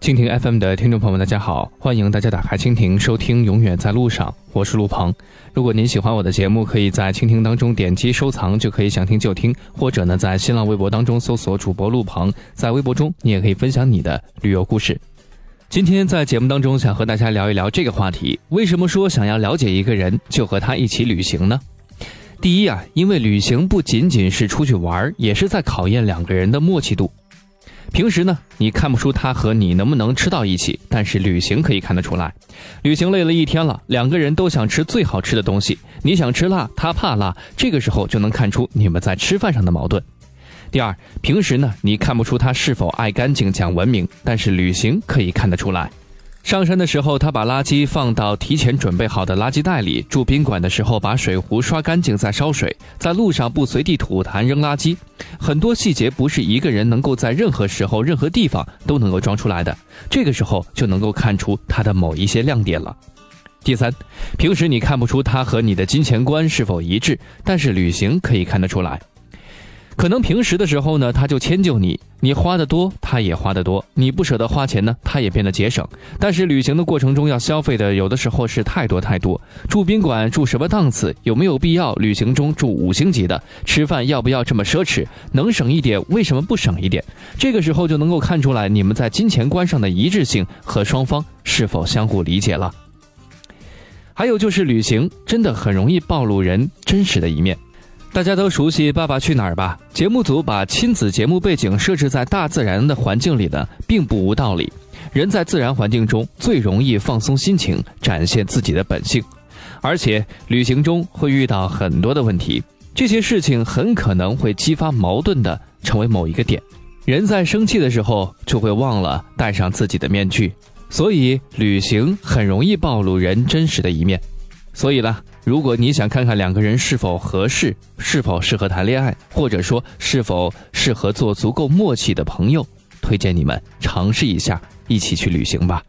蜻蜓 FM 的听众朋友们，大家好，欢迎大家打开蜻蜓收听《永远在路上》，我是陆鹏。如果您喜欢我的节目，可以在蜻蜓当中点击收藏，就可以想听就听；或者呢，在新浪微博当中搜索主播陆鹏，在微博中你也可以分享你的旅游故事。今天在节目当中想和大家聊一聊这个话题：为什么说想要了解一个人就和他一起旅行呢？第一啊，因为旅行不仅仅是出去玩，也是在考验两个人的默契度。平时呢，你看不出他和你能不能吃到一起，但是旅行可以看得出来。旅行累了一天了，两个人都想吃最好吃的东西，你想吃辣，他怕辣，这个时候就能看出你们在吃饭上的矛盾。第二，平时呢，你看不出他是否爱干净、讲文明，但是旅行可以看得出来。上山的时候，他把垃圾放到提前准备好的垃圾袋里；住宾馆的时候，把水壶刷干净再烧水；在路上不随地吐痰扔垃圾，很多细节不是一个人能够在任何时候、任何地方都能够装出来的。这个时候就能够看出他的某一些亮点了。第三，平时你看不出他和你的金钱观是否一致，但是旅行可以看得出来。可能平时的时候呢，他就迁就你，你花的多，他也花的多；你不舍得花钱呢，他也变得节省。但是旅行的过程中要消费的，有的时候是太多太多。住宾馆住什么档次？有没有必要？旅行中住五星级的？吃饭要不要这么奢侈？能省一点，为什么不省一点？这个时候就能够看出来你们在金钱观上的一致性和双方是否相互理解了。还有就是旅行真的很容易暴露人真实的一面。大家都熟悉《爸爸去哪儿》吧？节目组把亲子节目背景设置在大自然的环境里呢，并不无道理。人在自然环境中最容易放松心情，展现自己的本性。而且旅行中会遇到很多的问题，这些事情很可能会激发矛盾的成为某一个点。人在生气的时候就会忘了戴上自己的面具，所以旅行很容易暴露人真实的一面。所以呢，如果你想看看两个人是否合适，是否适合谈恋爱，或者说是否适合做足够默契的朋友，推荐你们尝试一下，一起去旅行吧。